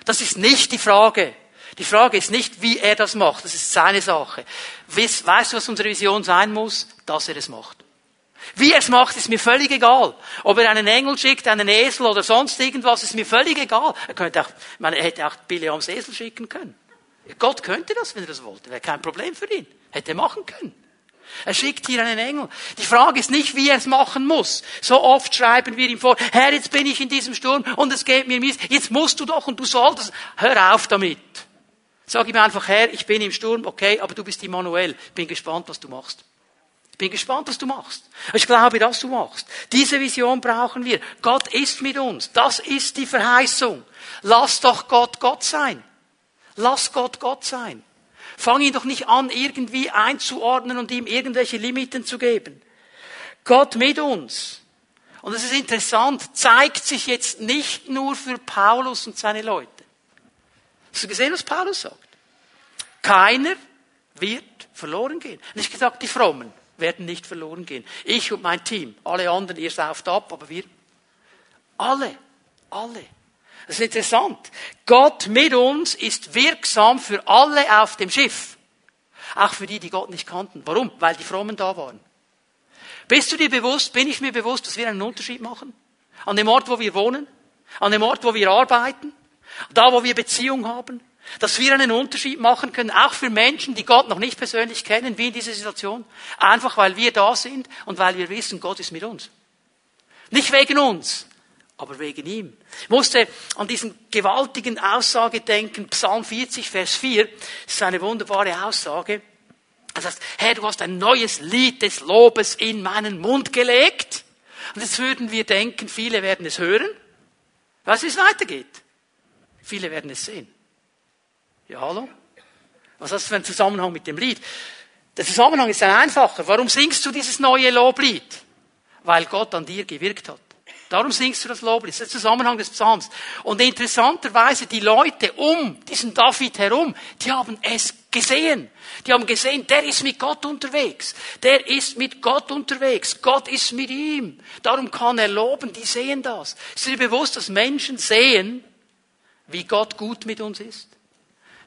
Das ist nicht die Frage. Die Frage ist nicht, wie er das macht. Das ist seine Sache. Weißt du, was unsere Vision sein muss? Dass er es macht. Wie er es macht, ist mir völlig egal. Ob er einen Engel schickt, einen Esel oder sonst irgendwas, ist mir völlig egal. Er könnte auch, er hätte auch Biliams Esel schicken können. Gott könnte das, wenn er das wollte. Wäre kein Problem für ihn. Hätte er machen können. Er schickt hier einen Engel. Die Frage ist nicht, wie er es machen muss. So oft schreiben wir ihm vor, Herr, jetzt bin ich in diesem Sturm und es geht mir mies. Jetzt musst du doch und du solltest. Hör auf damit. Sag ihm einfach, Herr, ich bin im Sturm, okay, aber du bist Immanuel. Ich bin gespannt, was du machst. Ich bin gespannt, was du machst. Ich glaube, dass du machst. Diese Vision brauchen wir. Gott ist mit uns. Das ist die Verheißung. Lass doch Gott Gott sein. Lass Gott Gott sein. Fang ihn doch nicht an, irgendwie einzuordnen und ihm irgendwelche Limiten zu geben. Gott mit uns. Und es ist interessant, zeigt sich jetzt nicht nur für Paulus und seine Leute. Hast du gesehen, was Paulus sagt? Keiner wird verloren gehen. Nicht gesagt, die Frommen werden nicht verloren gehen. Ich und mein Team, alle anderen, ihr sauft ab, aber wir, alle, alle. Das ist interessant. Gott mit uns ist wirksam für alle auf dem Schiff. Auch für die, die Gott nicht kannten. Warum? Weil die Frommen da waren. Bist du dir bewusst, bin ich mir bewusst, dass wir einen Unterschied machen? An dem Ort, wo wir wohnen? An dem Ort, wo wir arbeiten? Da, wo wir Beziehung haben? Dass wir einen Unterschied machen können, auch für Menschen, die Gott noch nicht persönlich kennen, wie in dieser Situation. Einfach weil wir da sind und weil wir wissen, Gott ist mit uns. Nicht wegen uns, aber wegen ihm. Ich musste an diesen gewaltigen Aussage denken, Psalm 40, Vers 4, das ist eine wunderbare Aussage. Das heißt, Herr, du hast ein neues Lied des Lobes in meinen Mund gelegt. Und jetzt würden wir denken, viele werden es hören. Was es weitergeht? Viele werden es sehen. Ja, hallo? Was hast du für einen Zusammenhang mit dem Lied? Der Zusammenhang ist ein einfacher. Warum singst du dieses neue Loblied? Weil Gott an dir gewirkt hat. Darum singst du das Loblied. Das ist der Zusammenhang des Psalms. Und interessanterweise, die Leute um diesen David herum, die haben es gesehen. Die haben gesehen, der ist mit Gott unterwegs. Der ist mit Gott unterwegs. Gott ist mit ihm. Darum kann er loben. Die sehen das. Ist dir bewusst, dass Menschen sehen, wie Gott gut mit uns ist?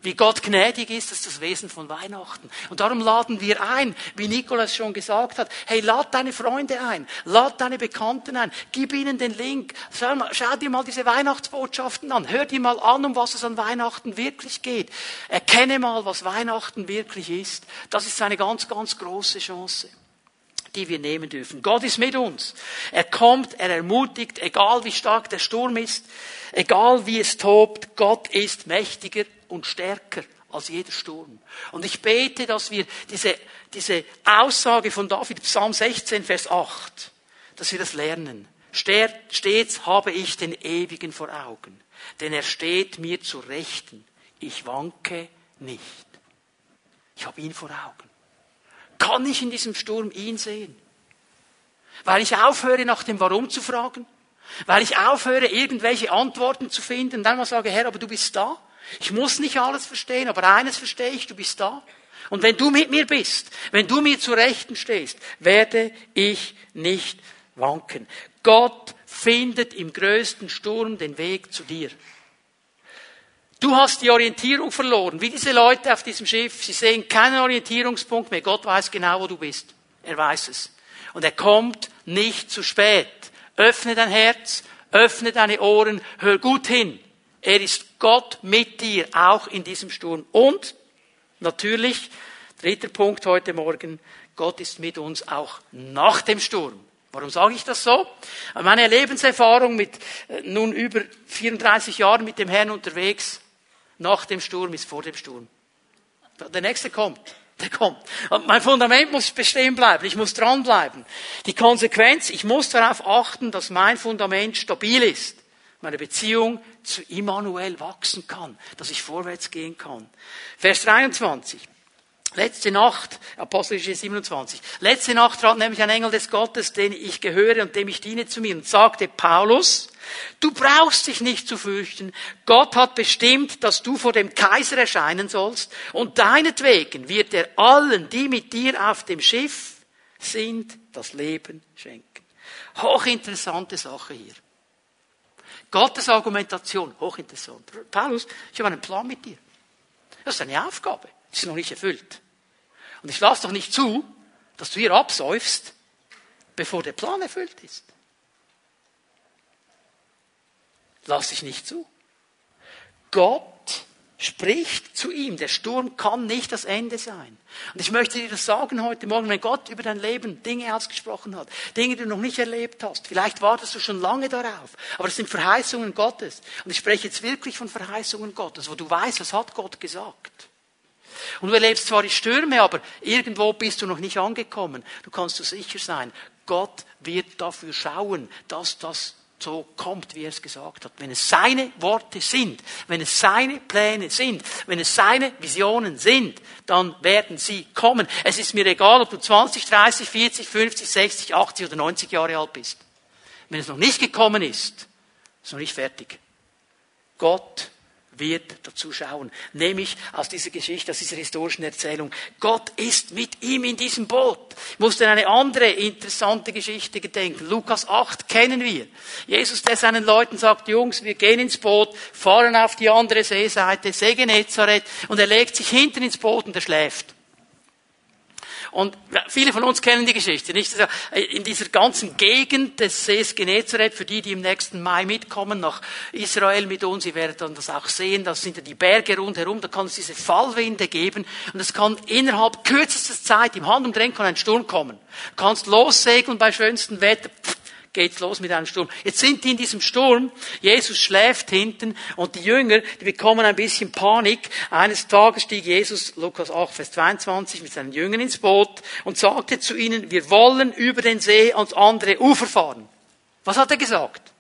Wie Gott gnädig ist, das ist das Wesen von Weihnachten. Und darum laden wir ein, wie Nikolas schon gesagt hat, hey, lad deine Freunde ein, lad deine Bekannten ein, gib ihnen den Link, schau, mal, schau dir mal diese Weihnachtsbotschaften an, hör dir mal an, um was es an Weihnachten wirklich geht. Erkenne mal, was Weihnachten wirklich ist. Das ist eine ganz, ganz große Chance die wir nehmen dürfen. Gott ist mit uns. Er kommt, er ermutigt, egal wie stark der Sturm ist, egal wie es tobt, Gott ist mächtiger und stärker als jeder Sturm. Und ich bete, dass wir diese, diese Aussage von David, Psalm 16, Vers 8, dass wir das lernen. Stets habe ich den Ewigen vor Augen, denn er steht mir zu Rechten. Ich wanke nicht. Ich habe ihn vor Augen. Kann ich in diesem Sturm ihn sehen? Weil ich aufhöre, nach dem Warum zu fragen? Weil ich aufhöre, irgendwelche Antworten zu finden dann mal sage, Herr, aber du bist da? Ich muss nicht alles verstehen, aber eines verstehe ich, du bist da. Und wenn du mit mir bist, wenn du mir zu Rechten stehst, werde ich nicht wanken. Gott findet im größten Sturm den Weg zu dir. Du hast die Orientierung verloren, wie diese Leute auf diesem Schiff. Sie sehen keinen Orientierungspunkt mehr. Gott weiß genau, wo du bist. Er weiß es. Und er kommt nicht zu spät. Öffne dein Herz, öffne deine Ohren, hör gut hin. Er ist Gott mit dir, auch in diesem Sturm. Und natürlich, dritter Punkt heute Morgen, Gott ist mit uns auch nach dem Sturm. Warum sage ich das so? Meine Lebenserfahrung mit äh, nun über 34 Jahren mit dem Herrn unterwegs, nach dem Sturm ist vor dem Sturm. Der nächste kommt. Der kommt. Und mein Fundament muss bestehen bleiben. Ich muss dranbleiben. Die Konsequenz, ich muss darauf achten, dass mein Fundament stabil ist. Meine Beziehung zu Immanuel wachsen kann. Dass ich vorwärts gehen kann. Vers 23. Letzte Nacht, Apostelgeschichte 27. Letzte Nacht trat nämlich ein Engel des Gottes, den ich gehöre und dem ich diene zu mir und sagte, Paulus, du brauchst dich nicht zu fürchten. Gott hat bestimmt, dass du vor dem Kaiser erscheinen sollst und deinetwegen wird er allen, die mit dir auf dem Schiff sind, das Leben schenken. Hochinteressante Sache hier. Gottes Argumentation, hochinteressant. Paulus, ich habe einen Plan mit dir. Das ist eine Aufgabe ist noch nicht erfüllt. Und ich lasse doch nicht zu, dass du hier absäufst, bevor der Plan erfüllt ist. Lass ich nicht zu. Gott spricht zu ihm. Der Sturm kann nicht das Ende sein. Und ich möchte dir das sagen heute Morgen, wenn Gott über dein Leben Dinge ausgesprochen hat, Dinge, die du noch nicht erlebt hast, vielleicht wartest du schon lange darauf, aber es sind Verheißungen Gottes. Und ich spreche jetzt wirklich von Verheißungen Gottes, wo du weißt, was hat Gott gesagt. Und du erlebst zwar die Stürme, aber irgendwo bist du noch nicht angekommen. Du kannst du sicher sein, Gott wird dafür schauen, dass das so kommt, wie er es gesagt hat. Wenn es seine Worte sind, wenn es seine Pläne sind, wenn es seine Visionen sind, dann werden sie kommen. Es ist mir egal, ob du 20, 30, 40, 50, 60, 80 oder 90 Jahre alt bist. Wenn es noch nicht gekommen ist, ist es noch nicht fertig. Gott wird dazu schauen. Nämlich aus dieser Geschichte, aus dieser historischen Erzählung. Gott ist mit ihm in diesem Boot. Ich musste an eine andere interessante Geschichte gedenken. Lukas 8 kennen wir. Jesus, der seinen Leuten sagt, Jungs, wir gehen ins Boot, fahren auf die andere Seeseite, See Genezareth, und er legt sich hinten ins Boot und er schläft. Und viele von uns kennen die Geschichte, nicht? Also, in dieser ganzen Gegend des Sees Genezareth, für die, die im nächsten Mai mitkommen nach Israel mit uns, ihr werdet dann das auch sehen, das sind ja die Berge rundherum, da kann es diese Fallwinde geben und es kann innerhalb kürzester Zeit, im Handumdrehen kann ein Sturm kommen. Du kannst lossegeln bei schönstem Wetter, geht's los mit einem Sturm. Jetzt sind die in diesem Sturm, Jesus schläft hinten und die Jünger, die bekommen ein bisschen Panik. Eines Tages stieg Jesus, Lukas 8, Vers 22, mit seinen Jüngern ins Boot und sagte zu ihnen, wir wollen über den See ans andere Ufer fahren. Was hat er gesagt?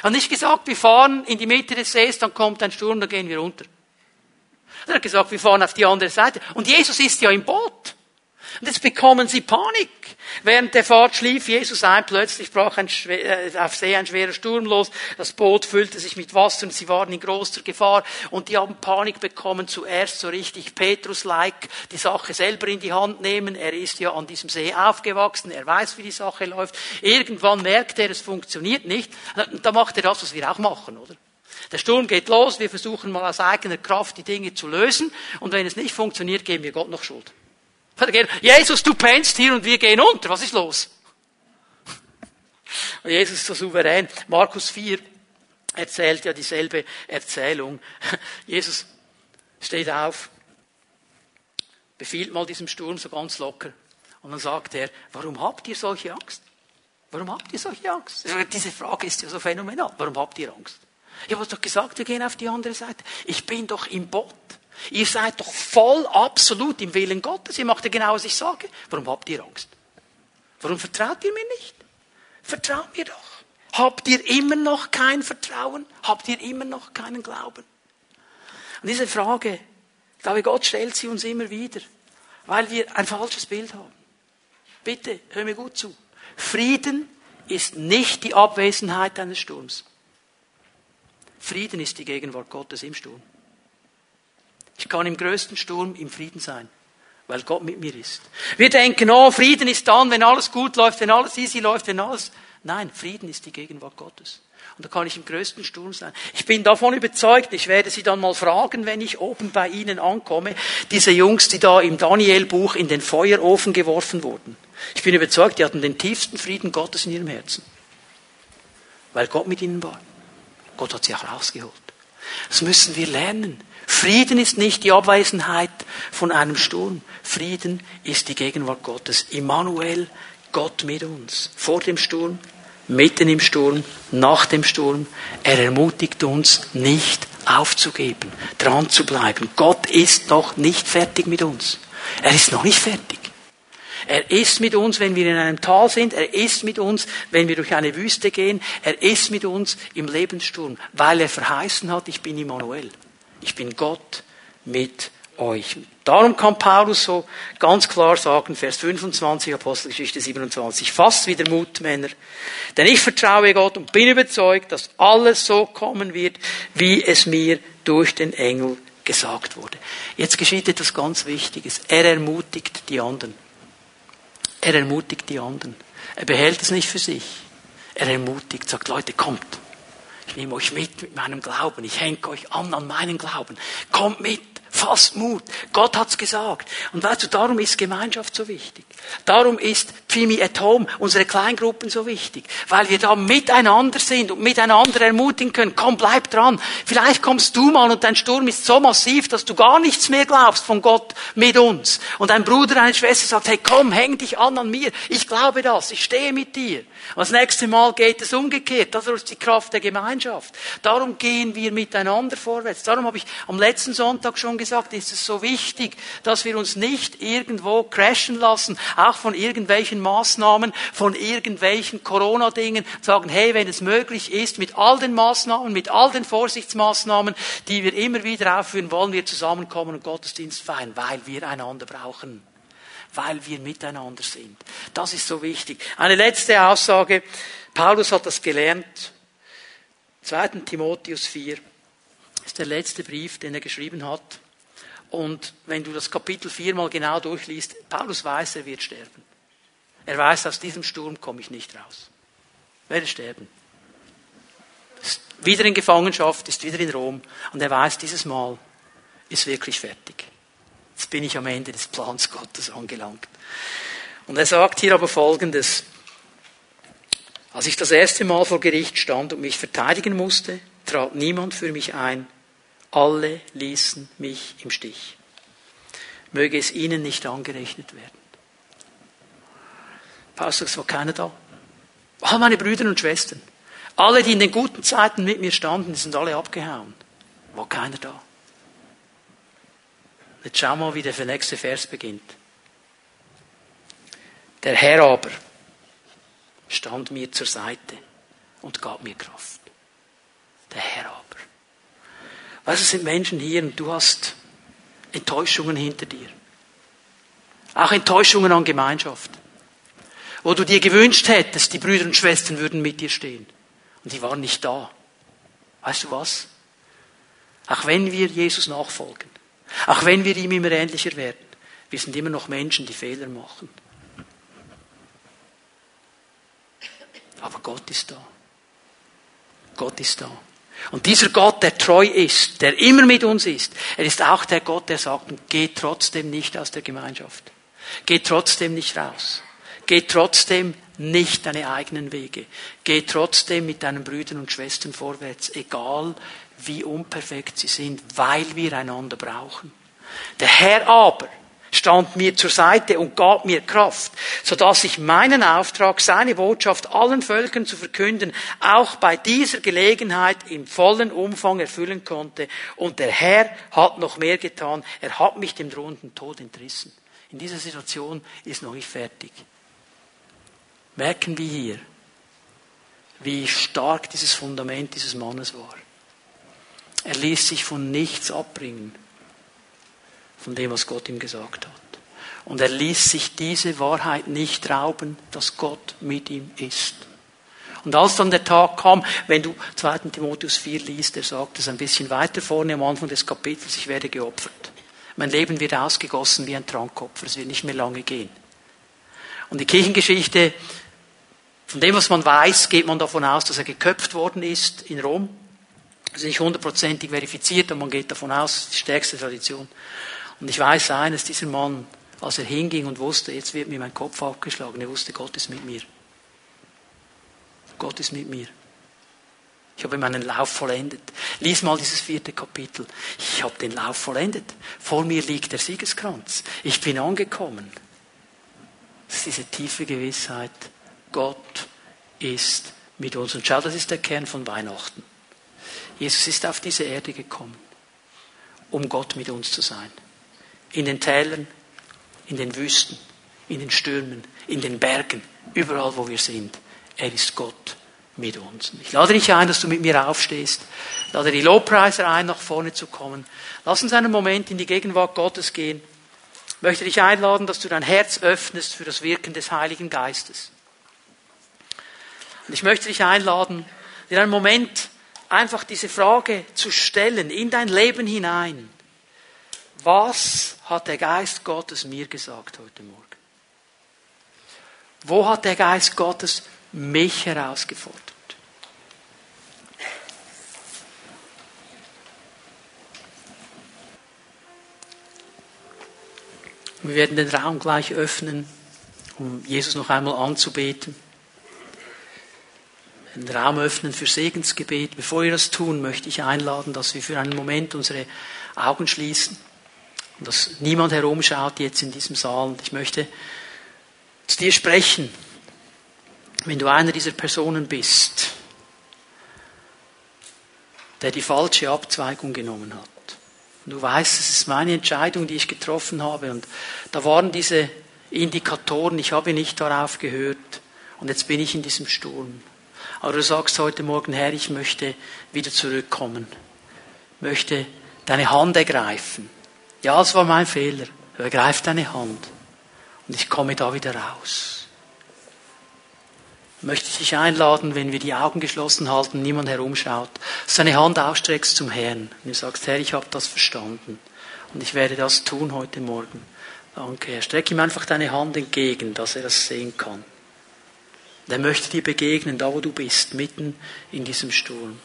Er hat nicht gesagt, wir fahren in die Mitte des Sees, dann kommt ein Sturm, dann gehen wir unter. Er hat gesagt, wir fahren auf die andere Seite. Und Jesus ist ja im Boot. Und jetzt bekommen sie Panik. Während der Fahrt schlief Jesus ein, plötzlich brach ein, äh, auf See ein schwerer Sturm los, das Boot füllte sich mit Wasser und sie waren in großer Gefahr und die haben Panik bekommen, zuerst so richtig Petrus-like die Sache selber in die Hand nehmen, er ist ja an diesem See aufgewachsen, er weiß, wie die Sache läuft. Irgendwann merkt er, es funktioniert nicht, da macht er das, was wir auch machen, oder? Der Sturm geht los, wir versuchen mal aus eigener Kraft die Dinge zu lösen und wenn es nicht funktioniert, geben wir Gott noch Schuld. Jesus, du pennst hier und wir gehen unter. Was ist los? *laughs* Und Jesus ist so souverän. Markus 4 erzählt ja dieselbe Erzählung. *laughs* Jesus steht auf, befiehlt mal diesem Sturm so ganz locker. Und dann sagt er, warum habt ihr solche Angst? Warum habt ihr solche Angst? Diese Frage ist ja so phänomenal. Warum habt ihr Angst? Ich habe doch gesagt, wir gehen auf die andere Seite. Ich bin doch im Boot. Ihr seid doch voll absolut im Willen Gottes. Ihr macht ja genau, was ich sage. Warum habt ihr Angst? Warum vertraut ihr mir nicht? Vertraut mir doch. Habt ihr immer noch kein Vertrauen? Habt ihr immer noch keinen Glauben? Und diese Frage, ich glaube, Gott stellt sie uns immer wieder, weil wir ein falsches Bild haben. Bitte, hör mir gut zu. Frieden ist nicht die Abwesenheit eines Sturms. Frieden ist die Gegenwart Gottes im Sturm. Ich kann im größten Sturm im Frieden sein, weil Gott mit mir ist. Wir denken, oh, Frieden ist dann, wenn alles gut läuft, wenn alles easy läuft, wenn alles. Nein, Frieden ist die Gegenwart Gottes. Und da kann ich im größten Sturm sein. Ich bin davon überzeugt, ich werde Sie dann mal fragen, wenn ich oben bei Ihnen ankomme, diese Jungs, die da im Daniel-Buch in den Feuerofen geworfen wurden. Ich bin überzeugt, die hatten den tiefsten Frieden Gottes in ihrem Herzen. Weil Gott mit ihnen war. Gott hat sie auch rausgeholt. Das müssen wir lernen. Frieden ist nicht die Abwesenheit von einem Sturm. Frieden ist die Gegenwart Gottes. Immanuel, Gott mit uns. Vor dem Sturm, mitten im Sturm, nach dem Sturm. Er ermutigt uns nicht aufzugeben, dran zu bleiben. Gott ist noch nicht fertig mit uns. Er ist noch nicht fertig. Er ist mit uns, wenn wir in einem Tal sind. Er ist mit uns, wenn wir durch eine Wüste gehen. Er ist mit uns im Lebenssturm, weil er verheißen hat, ich bin Immanuel. Ich bin Gott mit euch. Darum kann Paulus so ganz klar sagen, Vers 25, Apostelgeschichte 27, fast wieder Mut, Männer. Denn ich vertraue Gott und bin überzeugt, dass alles so kommen wird, wie es mir durch den Engel gesagt wurde. Jetzt geschieht etwas ganz Wichtiges. Er ermutigt die anderen. Er ermutigt die anderen. Er behält es nicht für sich. Er ermutigt, sagt, Leute, kommt. Ich nehme euch mit mit meinem Glauben. Ich hänge euch an an meinen Glauben. Kommt mit. Fasst Mut. Gott hat's gesagt. Und weißt du, darum ist Gemeinschaft so wichtig. Darum ist Pfimi at Home, unsere Kleingruppen so wichtig. Weil wir da miteinander sind und miteinander ermutigen können. Komm, bleib dran. Vielleicht kommst du mal und dein Sturm ist so massiv, dass du gar nichts mehr glaubst von Gott mit uns. Und ein Bruder, eine Schwester sagt, hey, komm, häng dich an an mir. Ich glaube das. Ich stehe mit dir. Und das nächste Mal geht es umgekehrt. Das ist die Kraft der Gemeinschaft. Darum gehen wir miteinander vorwärts. Darum habe ich am letzten Sonntag schon gesagt, ist es so wichtig, dass wir uns nicht irgendwo crashen lassen, auch von irgendwelchen Maßnahmen, von irgendwelchen Corona-Dingen, sagen, hey, wenn es möglich ist, mit all den Maßnahmen, mit all den Vorsichtsmaßnahmen, die wir immer wieder aufführen, wollen wir zusammenkommen und Gottesdienst feiern, weil wir einander brauchen weil wir miteinander sind. Das ist so wichtig. Eine letzte Aussage. Paulus hat das gelernt. 2. Timotheus 4 ist der letzte Brief, den er geschrieben hat. Und wenn du das Kapitel 4 mal genau durchliest, Paulus weiß, er wird sterben. Er weiß, aus diesem Sturm komme ich nicht raus. Ich werde sterben. Ist wieder in Gefangenschaft, ist wieder in Rom. Und er weiß, dieses Mal ist wirklich fertig. Jetzt bin ich am Ende des Plans Gottes angelangt. Und er sagt hier aber Folgendes. Als ich das erste Mal vor Gericht stand und mich verteidigen musste, trat niemand für mich ein, alle ließen mich im Stich. Möge es ihnen nicht angerechnet werden. Sagt, es war keiner da. All meine Brüder und Schwestern, alle, die in den guten Zeiten mit mir standen, sind alle abgehauen. War keiner da. Jetzt schau mal, wie der nächste Vers beginnt. Der Herr aber stand mir zur Seite und gab mir Kraft. Der Herr aber. Weißt du, es sind Menschen hier und du hast Enttäuschungen hinter dir. Auch Enttäuschungen an Gemeinschaft. Wo du dir gewünscht hättest, die Brüder und Schwestern würden mit dir stehen. Und die waren nicht da. Weißt du was? Auch wenn wir Jesus nachfolgen, auch wenn wir ihm immer ähnlicher werden, wir sind immer noch Menschen, die Fehler machen. Aber Gott ist da. Gott ist da. Und dieser Gott, der treu ist, der immer mit uns ist, er ist auch der Gott, der sagt, geht trotzdem nicht aus der Gemeinschaft. Geht trotzdem nicht raus. Geht trotzdem nicht deine eigenen Wege. Geht trotzdem mit deinen Brüdern und Schwestern vorwärts, egal wie unperfekt sie sind, weil wir einander brauchen. Der Herr aber, stand mir zur Seite und gab mir Kraft, so dass ich meinen Auftrag, seine Botschaft allen Völkern zu verkünden, auch bei dieser Gelegenheit im vollen Umfang erfüllen konnte. Und der Herr hat noch mehr getan. Er hat mich dem drohenden Tod entrissen. In dieser Situation ist noch nicht fertig. Merken wir hier, wie stark dieses Fundament dieses Mannes war. Er ließ sich von nichts abbringen von dem, was Gott ihm gesagt hat. Und er ließ sich diese Wahrheit nicht rauben, dass Gott mit ihm ist. Und als dann der Tag kam, wenn du 2. Timotheus 4 liest, er sagt es ein bisschen weiter vorne am Anfang des Kapitels, ich werde geopfert. Mein Leben wird ausgegossen wie ein Trankopfer, es wird nicht mehr lange gehen. Und die Kirchengeschichte, von dem, was man weiß, geht man davon aus, dass er geköpft worden ist in Rom. Das ist nicht hundertprozentig verifiziert, aber man geht davon aus, die stärkste Tradition. Und ich weiß eines, dieser Mann, als er hinging und wusste, jetzt wird mir mein Kopf aufgeschlagen, er wusste, Gott ist mit mir. Gott ist mit mir. Ich habe meinen Lauf vollendet. Lies mal dieses vierte Kapitel. Ich habe den Lauf vollendet. Vor mir liegt der Siegeskranz. Ich bin angekommen. Das ist diese tiefe Gewissheit. Gott ist mit uns. Und schau, das ist der Kern von Weihnachten. Jesus ist auf diese Erde gekommen, um Gott mit uns zu sein. In den Tälern, in den Wüsten, in den Stürmen, in den Bergen, überall, wo wir sind. Er ist Gott mit uns. Ich lade dich ein, dass du mit mir aufstehst. Ich lade die Lobpreiser ein, nach vorne zu kommen. Lass uns einen Moment in die Gegenwart Gottes gehen. Ich möchte dich einladen, dass du dein Herz öffnest für das Wirken des Heiligen Geistes. Und ich möchte dich einladen, in einem Moment einfach diese Frage zu stellen, in dein Leben hinein. Was hat der Geist Gottes mir gesagt heute Morgen? Wo hat der Geist Gottes mich herausgefordert? Wir werden den Raum gleich öffnen, um Jesus noch einmal anzubeten. Den Raum öffnen für Segensgebet. Bevor wir das tun, möchte ich einladen, dass wir für einen Moment unsere Augen schließen und dass niemand herumschaut jetzt in diesem Saal. Und ich möchte zu dir sprechen, wenn du einer dieser Personen bist, der die falsche Abzweigung genommen hat. Und du weißt, es ist meine Entscheidung, die ich getroffen habe. Und da waren diese Indikatoren, ich habe nicht darauf gehört. Und jetzt bin ich in diesem Sturm. Aber du sagst heute Morgen, Herr, ich möchte wieder zurückkommen. Möchte deine Hand ergreifen. Ja, es war mein Fehler. Ergreif deine Hand. Und ich komme da wieder raus. Möchte ich dich einladen, wenn wir die Augen geschlossen halten, niemand herumschaut, deine Hand ausstreckst zum Herrn. Und du sagst, Herr, ich habe das verstanden. Und ich werde das tun heute Morgen. Danke, Herr. Streck ihm einfach deine Hand entgegen, dass er das sehen kann. Und er möchte dir begegnen, da wo du bist, mitten in diesem Sturm.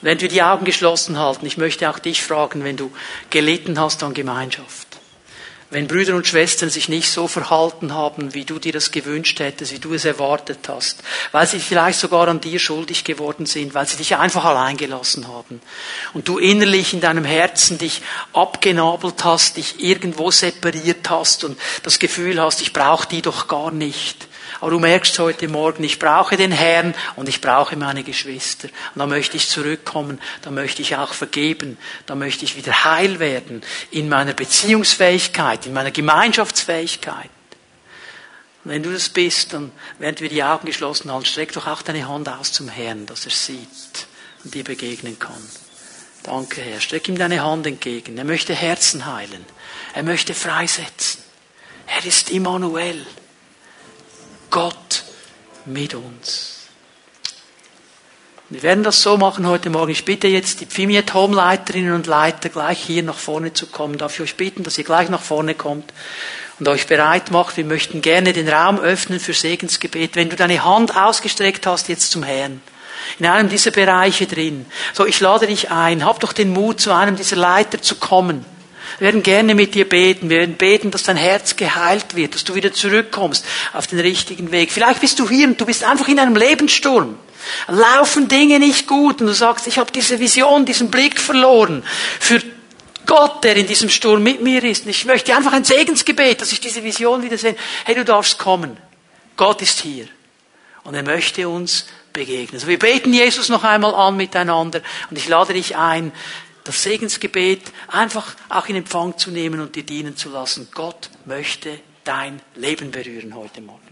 Wenn wir die Augen geschlossen halten, ich möchte auch dich fragen, wenn du gelitten hast an Gemeinschaft wenn Brüder und Schwestern sich nicht so verhalten haben, wie du dir das gewünscht hättest, wie du es erwartet hast, weil sie vielleicht sogar an dir schuldig geworden sind, weil sie dich einfach allein gelassen haben und du innerlich in deinem Herzen dich abgenabelt hast, dich irgendwo separiert hast und das Gefühl hast, ich brauche die doch gar nicht. Aber du merkst heute Morgen, ich brauche den Herrn und ich brauche meine Geschwister. Und da möchte ich zurückkommen, da möchte ich auch vergeben, da möchte ich wieder heil werden in meiner Beziehungsfähigkeit, in meiner Gemeinschaftsfähigkeit. Und wenn du das bist, dann, während wir die Augen geschlossen haben, streck doch auch deine Hand aus zum Herrn, dass er sieht und dir begegnen kann. Danke, Herr. Streck ihm deine Hand entgegen. Er möchte Herzen heilen. Er möchte freisetzen. Er ist Immanuel. Gott mit uns. Wir werden das so machen heute Morgen. Ich bitte jetzt die Pfimiet Home Leiterinnen und Leiter gleich hier nach vorne zu kommen. Darf ich euch bitten, dass ihr gleich nach vorne kommt und euch bereit macht. Wir möchten gerne den Raum öffnen für Segensgebet. Wenn du deine Hand ausgestreckt hast jetzt zum Herrn, in einem dieser Bereiche drin, so ich lade dich ein, hab doch den Mut, zu einem dieser Leiter zu kommen. Wir werden gerne mit dir beten. Wir werden beten, dass dein Herz geheilt wird, dass du wieder zurückkommst auf den richtigen Weg. Vielleicht bist du hier und du bist einfach in einem Lebenssturm. Laufen Dinge nicht gut und du sagst, ich habe diese Vision, diesen Blick verloren für Gott, der in diesem Sturm mit mir ist. Und ich möchte einfach ein Segensgebet, dass ich diese Vision wieder sehe. Hey, du darfst kommen. Gott ist hier. Und er möchte uns begegnen. Also wir beten Jesus noch einmal an miteinander und ich lade dich ein, das Segensgebet einfach auch in Empfang zu nehmen und dir dienen zu lassen. Gott möchte dein Leben berühren heute Morgen.